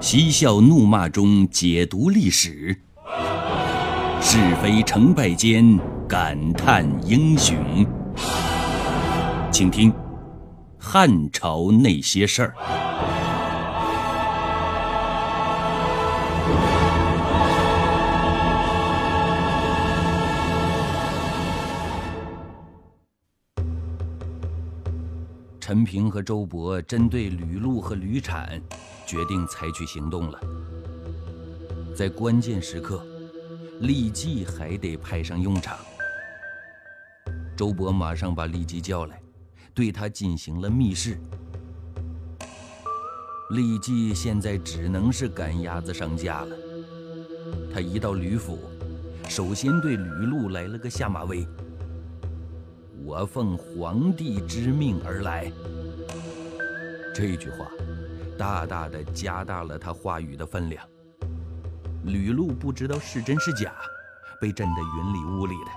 嬉笑怒骂中解读历史，是非成败间感叹英雄。请听《汉朝那些事儿》。陈平和周勃针对吕禄和吕产，决定采取行动了。在关键时刻，郦季还得派上用场。周勃马上把郦季叫来，对他进行了密试。郦季现在只能是赶鸭子上架了。他一到吕府，首先对吕禄来了个下马威。我奉皇帝之命而来。这句话，大大的加大了他话语的分量。吕禄不知道是真是假，被震得云里雾里的。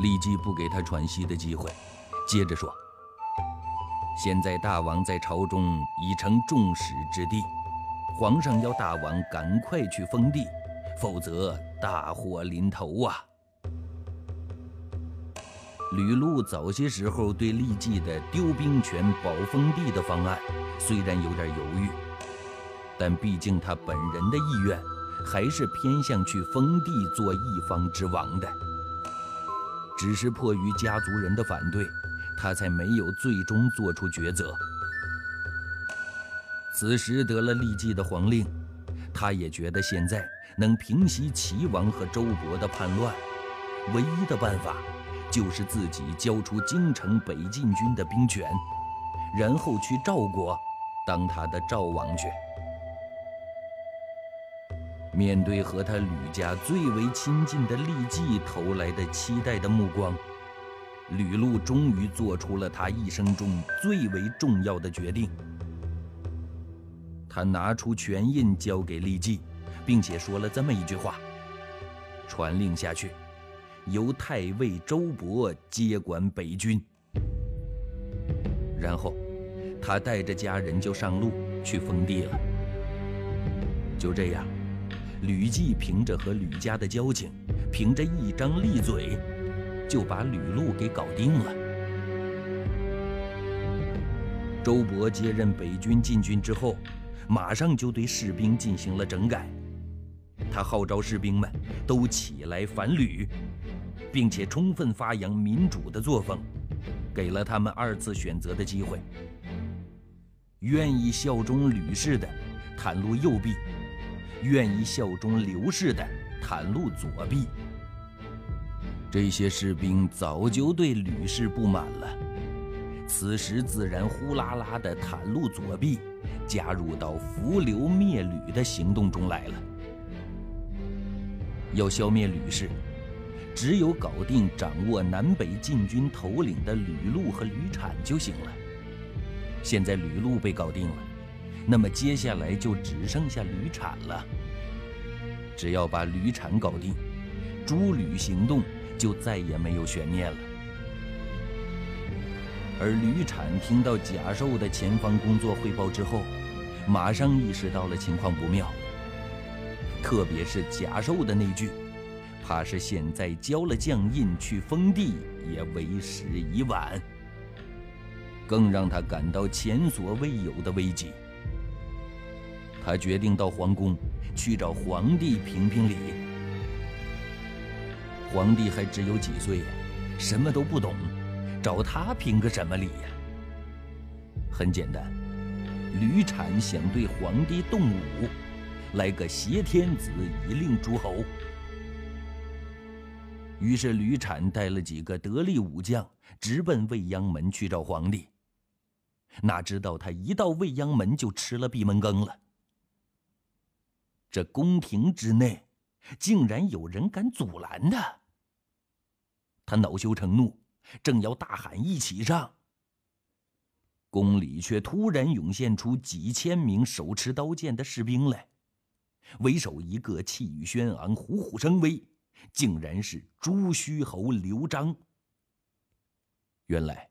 郦季不给他喘息的机会，接着说：“现在大王在朝中已成众矢之的，皇上要大王赶快去封地，否则大祸临头啊！”吕禄早些时候对郦季的丢兵权保封地的方案虽然有点犹豫，但毕竟他本人的意愿还是偏向去封地做一方之王的。只是迫于家族人的反对，他才没有最终做出抉择。此时得了郦季的皇令，他也觉得现在能平息齐王和周勃的叛乱，唯一的办法。就是自己交出京城北进军的兵权，然后去赵国当他的赵王去。面对和他吕家最为亲近的利季投来的期待的目光，吕禄终于做出了他一生中最为重要的决定。他拿出权印交给利季，并且说了这么一句话：“传令下去。”由太尉周勃接管北军，然后他带着家人就上路去封地了。就这样，吕季凭着和吕家的交情，凭着一张利嘴，就把吕禄给搞定了。周勃接任北军禁军之后，马上就对士兵进行了整改，他号召士兵们都起来反吕。并且充分发扬民主的作风，给了他们二次选择的机会。愿意效忠吕氏的，袒露右臂；愿意效忠刘氏的，袒露左臂。这些士兵早就对吕氏不满了，此时自然呼啦啦的袒露左臂，加入到扶刘灭吕的行动中来了。要消灭吕氏。只有搞定掌握南北禁军头领的吕禄和吕产就行了。现在吕禄被搞定了，那么接下来就只剩下吕产了。只要把吕产搞定，诛吕行动就再也没有悬念了。而吕产听到贾寿的前方工作汇报之后，马上意识到了情况不妙，特别是贾寿的那句。怕是现在交了将印去封地也为时已晚。更让他感到前所未有的危机。他决定到皇宫去找皇帝评评理。皇帝还只有几岁呀，什么都不懂，找他评个什么理呀？很简单，吕产想对皇帝动武，来个挟天子以令诸侯。于是吕产带了几个得力武将，直奔未央门去找皇帝。哪知道他一到未央门就吃了闭门羹了。这宫廷之内，竟然有人敢阻拦他！他恼羞成怒，正要大喊一起上，宫里却突然涌现出几千名手持刀剑的士兵来，为首一个气宇轩昂，虎虎生威。竟然是朱虚侯刘璋。原来，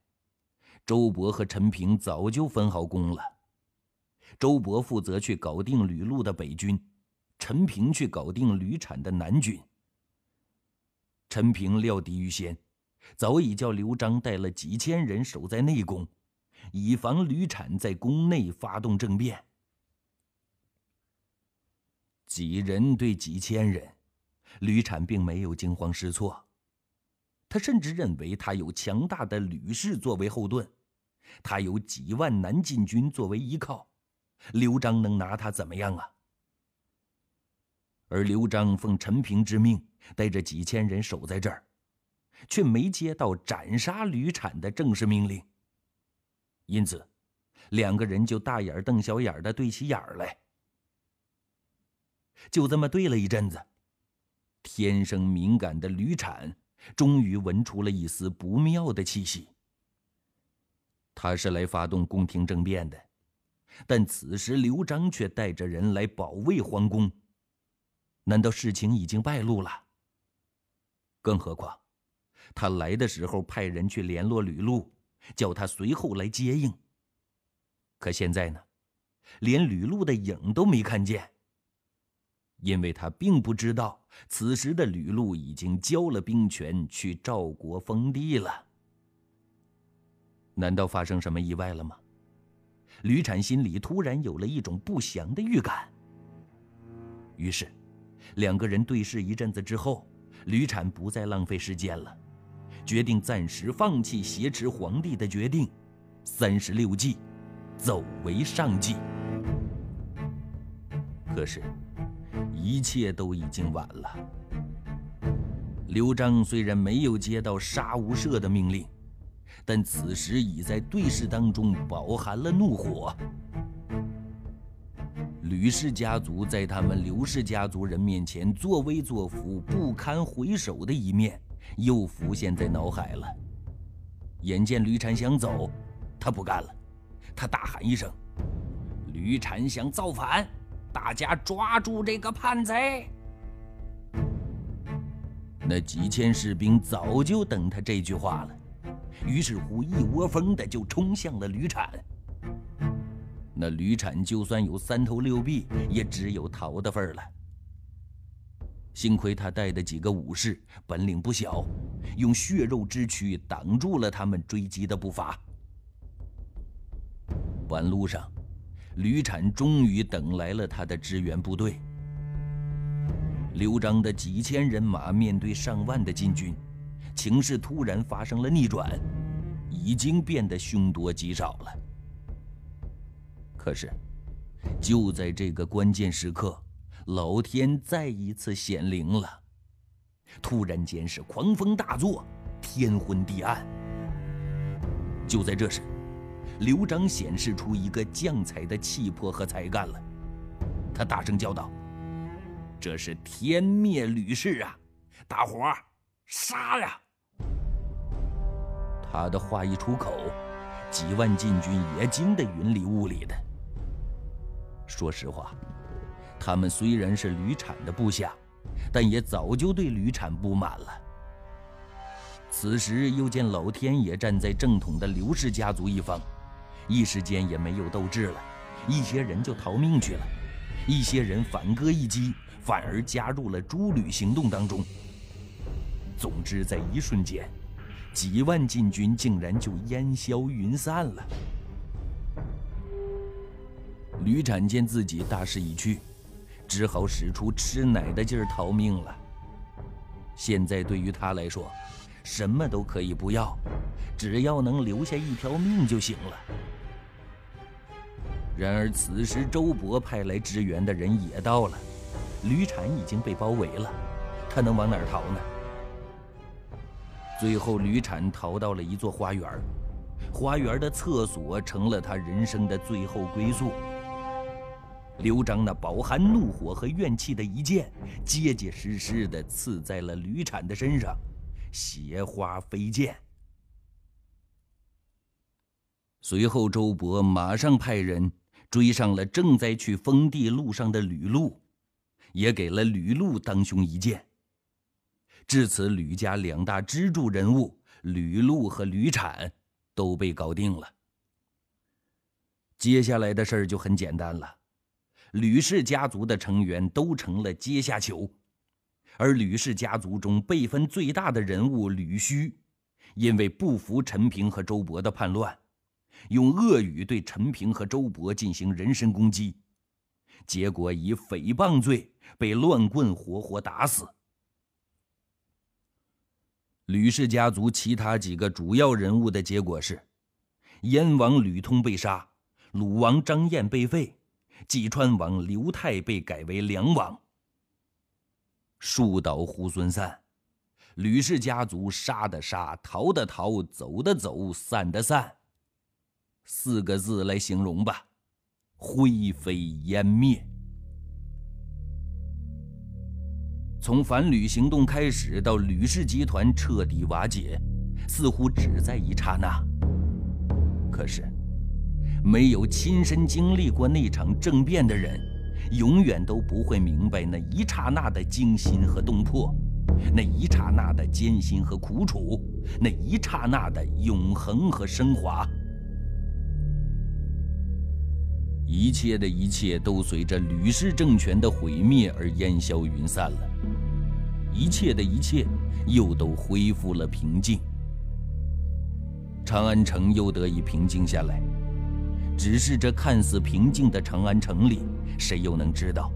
周勃和陈平早就分好工了。周勃负责去搞定吕禄的北军，陈平去搞定吕产的南军。陈平料敌于先，早已叫刘璋带了几千人守在内宫，以防吕产在宫内发动政变。几人对几千人，吕产并没有惊慌失措。他甚至认为他有强大的吕氏作为后盾，他有几万南进军作为依靠，刘璋能拿他怎么样啊？而刘璋奉陈平之命，带着几千人守在这儿，却没接到斩杀吕产的正式命令。因此，两个人就大眼瞪小眼的对起眼来。就这么对了一阵子，天生敏感的吕产终于闻出了一丝不妙的气息。他是来发动宫廷政变的，但此时刘璋却带着人来保卫皇宫。难道事情已经败露了？更何况，他来的时候派人去联络吕禄，叫他随后来接应。可现在呢，连吕禄的影都没看见。因为他并不知道，此时的吕禄已经交了兵权去赵国封地了。难道发生什么意外了吗？吕产心里突然有了一种不祥的预感。于是，两个人对视一阵子之后，吕产不再浪费时间了，决定暂时放弃挟持皇帝的决定，三十六计，走为上计。可是。一切都已经晚了。刘璋虽然没有接到杀无赦的命令，但此时已在对视当中饱含了怒火。吕氏家族在他们刘氏家族人面前作威作福、不堪回首的一面，又浮现在脑海了。眼见吕产想走，他不干了，他大喊一声：“吕产想造反！”大家抓住这个叛贼！那几千士兵早就等他这句话了，于是乎一窝蜂的就冲向了吕产。那吕产就算有三头六臂，也只有逃的份了。幸亏他带的几个武士本领不小，用血肉之躯挡住了他们追击的步伐。半路上。吕产终于等来了他的支援部队。刘璋的几千人马面对上万的禁军，情势突然发生了逆转，已经变得凶多吉少了。可是，就在这个关键时刻，老天再一次显灵了。突然间是狂风大作，天昏地暗。就在这时。刘璋显示出一个将才的气魄和才干了，他大声叫道：“这是天灭吕氏啊！大伙儿杀呀！”他的话一出口，几万禁军也惊得云里雾里的。说实话，他们虽然是吕产的部下，但也早就对吕产不满了。此时又见老天爷站在正统的刘氏家族一方。一时间也没有斗志了，一些人就逃命去了，一些人反戈一击，反而加入了诸吕行动当中。总之，在一瞬间，几万禁军竟然就烟消云散了。吕产见自己大势已去，只好使出吃奶的劲儿逃命了。现在对于他来说，什么都可以不要，只要能留下一条命就行了。然而此时，周勃派来支援的人也到了，吕产已经被包围了，他能往哪儿逃呢？最后，吕产逃到了一座花园，花园的厕所成了他人生的最后归宿。刘璋那饱含怒火和怨气的一剑，结结实实地刺在了吕产的身上，血花飞溅。随后，周勃马上派人。追上了正在去封地路上的吕禄，也给了吕禄当兄一剑。至此，吕家两大支柱人物吕禄和吕产都被搞定了。接下来的事儿就很简单了，吕氏家族的成员都成了阶下囚，而吕氏家族中辈分最大的人物吕须，因为不服陈平和周勃的叛乱，用恶语对陈平和周勃进行人身攻击，结果以诽谤罪被乱棍活活打死。吕氏家族其他几个主要人物的结果是：燕王吕通被杀。鲁王张燕被废，济川王刘泰被改为梁王。树倒猢狲散，吕氏家族杀的杀，逃的逃，走的走，散的散。四个字来形容吧：灰飞烟灭。从反吕行动开始到吕氏集团彻底瓦解，似乎只在一刹那。可是。没有亲身经历过那场政变的人，永远都不会明白那一刹那的惊心和动魄，那一刹那的艰辛和苦楚，那一刹那的永恒和升华。一切的一切都随着吕氏政权的毁灭而烟消云散了，一切的一切又都恢复了平静，长安城又得以平静下来。只是这看似平静的长安城里，谁又能知道，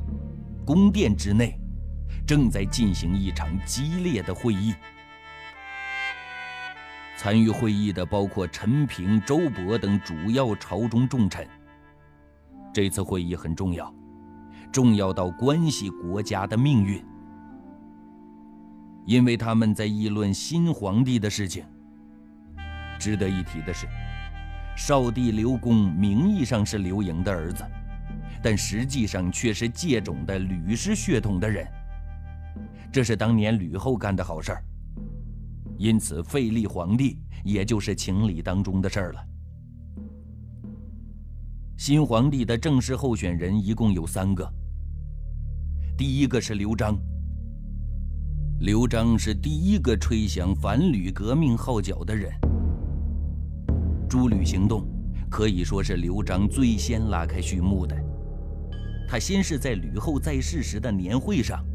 宫殿之内正在进行一场激烈的会议。参与会议的包括陈平、周勃等主要朝中重臣。这次会议很重要，重要到关系国家的命运，因为他们在议论新皇帝的事情。值得一提的是。少帝刘公名义上是刘盈的儿子，但实际上却是借种的吕氏血统的人。这是当年吕后干的好事儿，因此废立皇帝也就是情理当中的事儿了。新皇帝的正式候选人一共有三个。第一个是刘璋。刘璋是第一个吹响反吕革命号角的人。诸吕行动可以说是刘璋最先拉开序幕的。他先是在吕后在世时的年会上，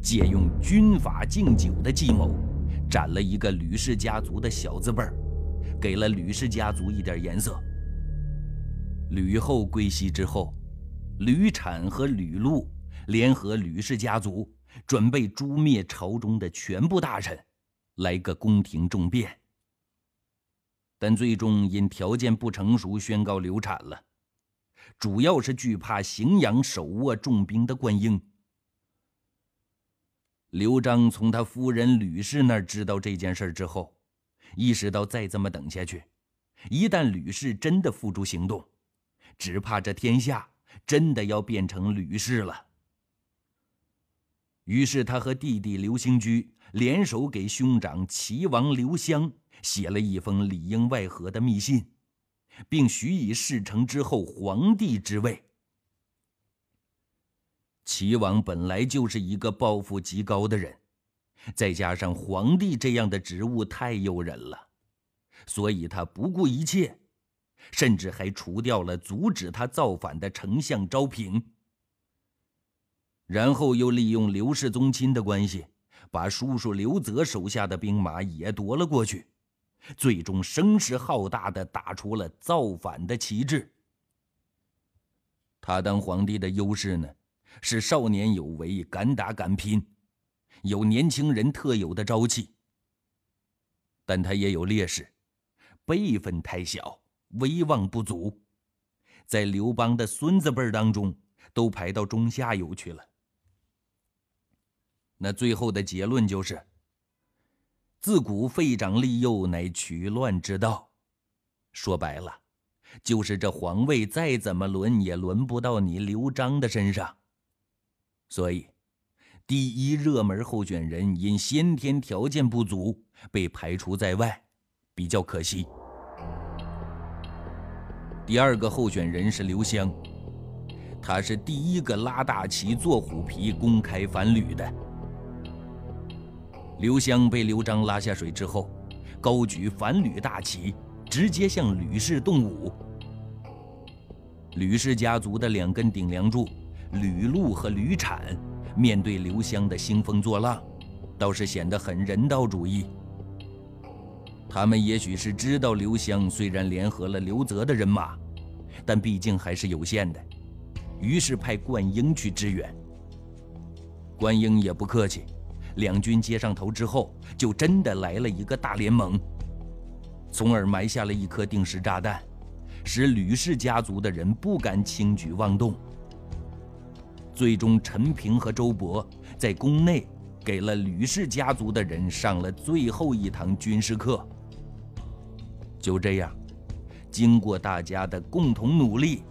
借用军法敬酒的计谋，斩了一个吕氏家族的小字辈儿，给了吕氏家族一点颜色。吕后归西之后，吕产和吕禄联合吕氏家族，准备诛灭朝中的全部大臣，来个宫廷政变。但最终因条件不成熟，宣告流产了。主要是惧怕荥阳手握重兵的灌婴。刘璋从他夫人吕氏那儿知道这件事之后，意识到再这么等下去，一旦吕氏真的付诸行动，只怕这天下真的要变成吕氏了。于是他和弟弟刘兴居联手给兄长齐王刘襄。写了一封里应外合的密信，并许以事成之后皇帝之位。齐王本来就是一个抱负极高的人，再加上皇帝这样的职务太诱人了，所以他不顾一切，甚至还除掉了阻止他造反的丞相昭平。然后又利用刘氏宗亲的关系，把叔叔刘泽手下的兵马也夺了过去。最终声势浩大的打出了造反的旗帜。他当皇帝的优势呢，是少年有为、敢打敢拼，有年轻人特有的朝气。但他也有劣势，辈分太小，威望不足，在刘邦的孙子辈当中都排到中下游去了。那最后的结论就是。自古废长立幼，乃取乱之道。说白了，就是这皇位再怎么轮，也轮不到你刘璋的身上。所以，第一热门候选人因先天条件不足被排除在外，比较可惜。第二个候选人是刘襄，他是第一个拉大旗、做虎皮、公开反吕的。刘襄被刘璋拉下水之后，高举反吕大旗，直接向吕氏动武。吕氏家族的两根顶梁柱吕禄和吕产，面对刘襄的兴风作浪，倒是显得很人道主义。他们也许是知道刘湘虽然联合了刘泽的人马，但毕竟还是有限的，于是派冠英去支援。冠英也不客气，两军接上头之后，就真的来了一个大联盟，从而埋下了一颗定时炸弹。使吕氏家族的人不敢轻举妄动。最终，陈平和周勃在宫内给了吕氏家族的人上了最后一堂军事课。就这样，经过大家的共同努力，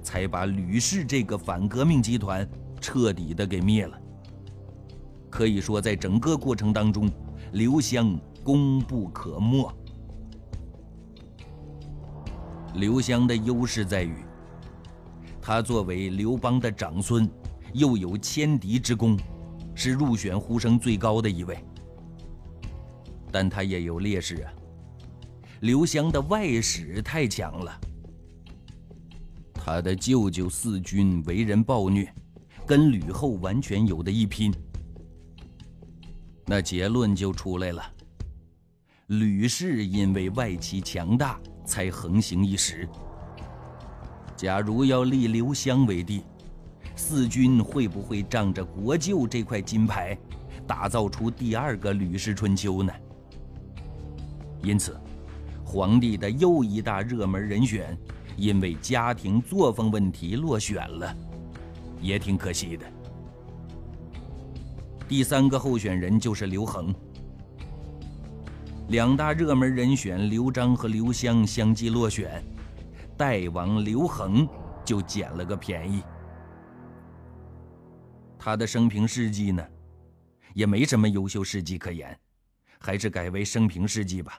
才把吕氏这个反革命集团彻底的给灭了。可以说，在整个过程当中，刘襄功不可没。刘湘的优势在于，他作为刘邦的长孙，又有千敌之功，是入选呼声最高的一位。但他也有劣势啊，刘襄的外史太强了。他的舅舅四军为人暴虐，跟吕后完全有的一拼。那结论就出来了，吕氏因为外戚强大。才横行一时。假如要立刘襄为帝，四军会不会仗着国舅这块金牌，打造出第二个吕氏春秋呢？因此，皇帝的又一大热门人选，因为家庭作风问题落选了，也挺可惜的。第三个候选人就是刘恒。两大热门人选刘璋和刘襄相继落选，代王刘恒就捡了个便宜。他的生平事迹呢，也没什么优秀事迹可言，还是改为生平事迹吧。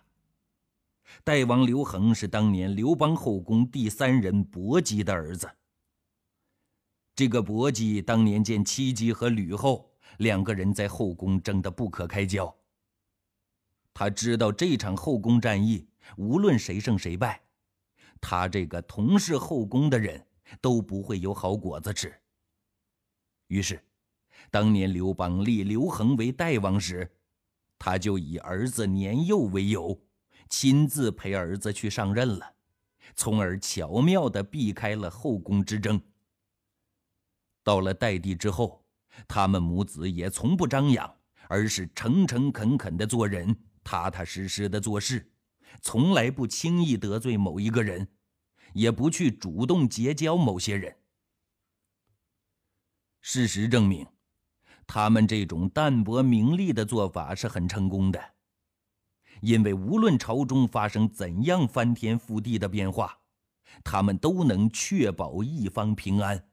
代王刘恒是当年刘邦后宫第三人薄姬的儿子。这个薄姬当年见戚姬和吕后两个人在后宫争得不可开交。他知道这场后宫战役，无论谁胜谁败，他这个同是后宫的人都不会有好果子吃。于是，当年刘邦立刘恒为代王时，他就以儿子年幼为由，亲自陪儿子去上任了，从而巧妙地避开了后宫之争。到了代帝之后，他们母子也从不张扬，而是诚诚恳恳地做人。踏踏实实的做事，从来不轻易得罪某一个人，也不去主动结交某些人。事实证明，他们这种淡泊名利的做法是很成功的，因为无论朝中发生怎样翻天覆地的变化，他们都能确保一方平安。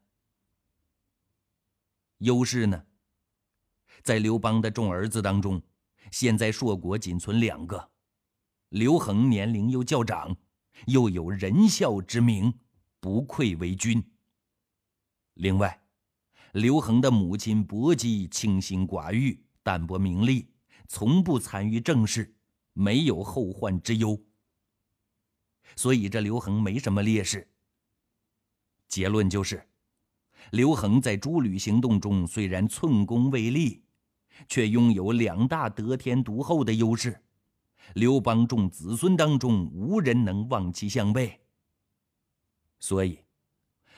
优势呢，在刘邦的众儿子当中。现在硕果仅存两个，刘恒年龄又较长，又有仁孝之名，不愧为君。另外，刘恒的母亲薄姬清心寡欲，淡泊名利，从不参与政事，没有后患之忧。所以这刘恒没什么劣势。结论就是，刘恒在诸吕行动中虽然寸功未立。却拥有两大得天独厚的优势，刘邦众子孙当中无人能望其项背。所以，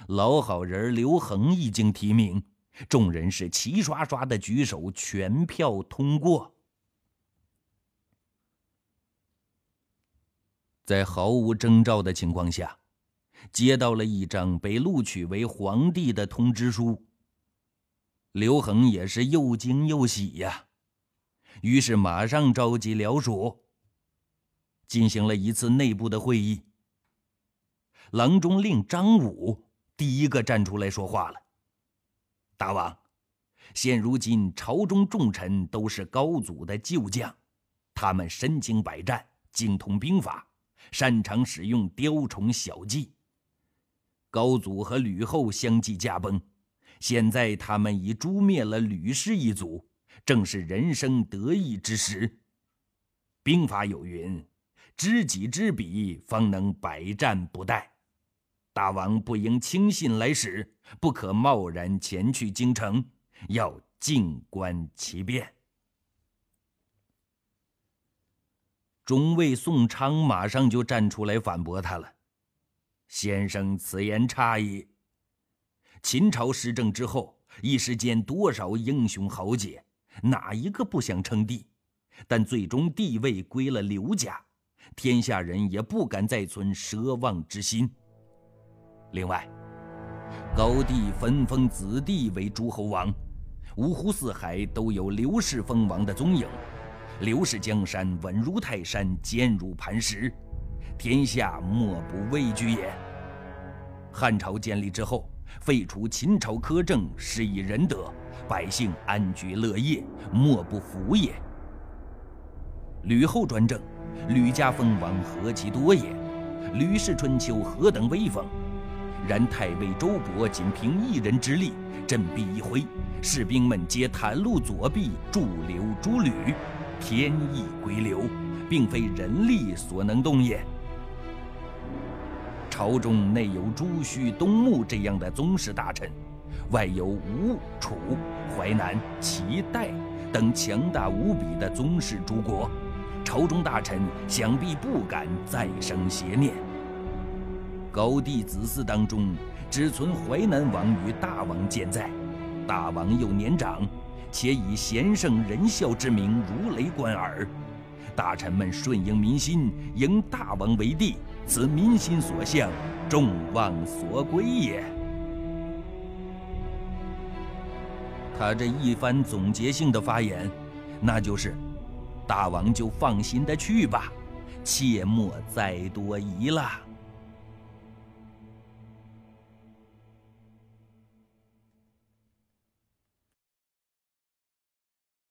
老好人刘恒一经提名，众人是齐刷刷的举手，全票通过。在毫无征兆的情况下，接到了一张被录取为皇帝的通知书。刘恒也是又惊又喜呀，于是马上召集僚属，进行了一次内部的会议。郎中令张武第一个站出来说话了：“大王，现如今朝中重臣都是高祖的旧将，他们身经百战，精通兵法，擅长使用雕虫小技。高祖和吕后相继驾崩。”现在他们已诛灭了吕氏一族，正是人生得意之时。兵法有云：“知己知彼，方能百战不殆。”大王不应轻信来使，不可贸然前去京城，要静观其变。中尉宋昌马上就站出来反驳他了：“先生此言差矣。秦朝失政之后，一时间多少英雄豪杰，哪一个不想称帝？但最终帝位归了刘家，天下人也不敢再存奢望之心。另外，高帝分封子弟为诸侯王，五湖四海都有刘氏封王的踪影。”刘氏江山稳如泰山，坚如磐石，天下莫不畏惧也。汉朝建立之后，废除秦朝苛政，施以仁德，百姓安居乐业，莫不服也。吕后专政，吕家封王何其多也！吕氏春秋何等威风！然太尉周勃仅凭一人之力，振臂一挥，士兵们皆袒露左臂，驻留诸吕。天意归流，并非人力所能动也。朝中内有朱旭、东牧这样的宗室大臣，外有吴、楚、淮南、齐、代等强大无比的宗室诸国，朝中大臣想必不敢再生邪念。高帝子嗣当中，只存淮南王与大王健在，大王又年长。且以贤圣仁孝之名如雷贯耳，大臣们顺应民心，迎大王为帝，此民心所向，众望所归也。他这一番总结性的发言，那就是：大王就放心的去吧，切莫再多疑了。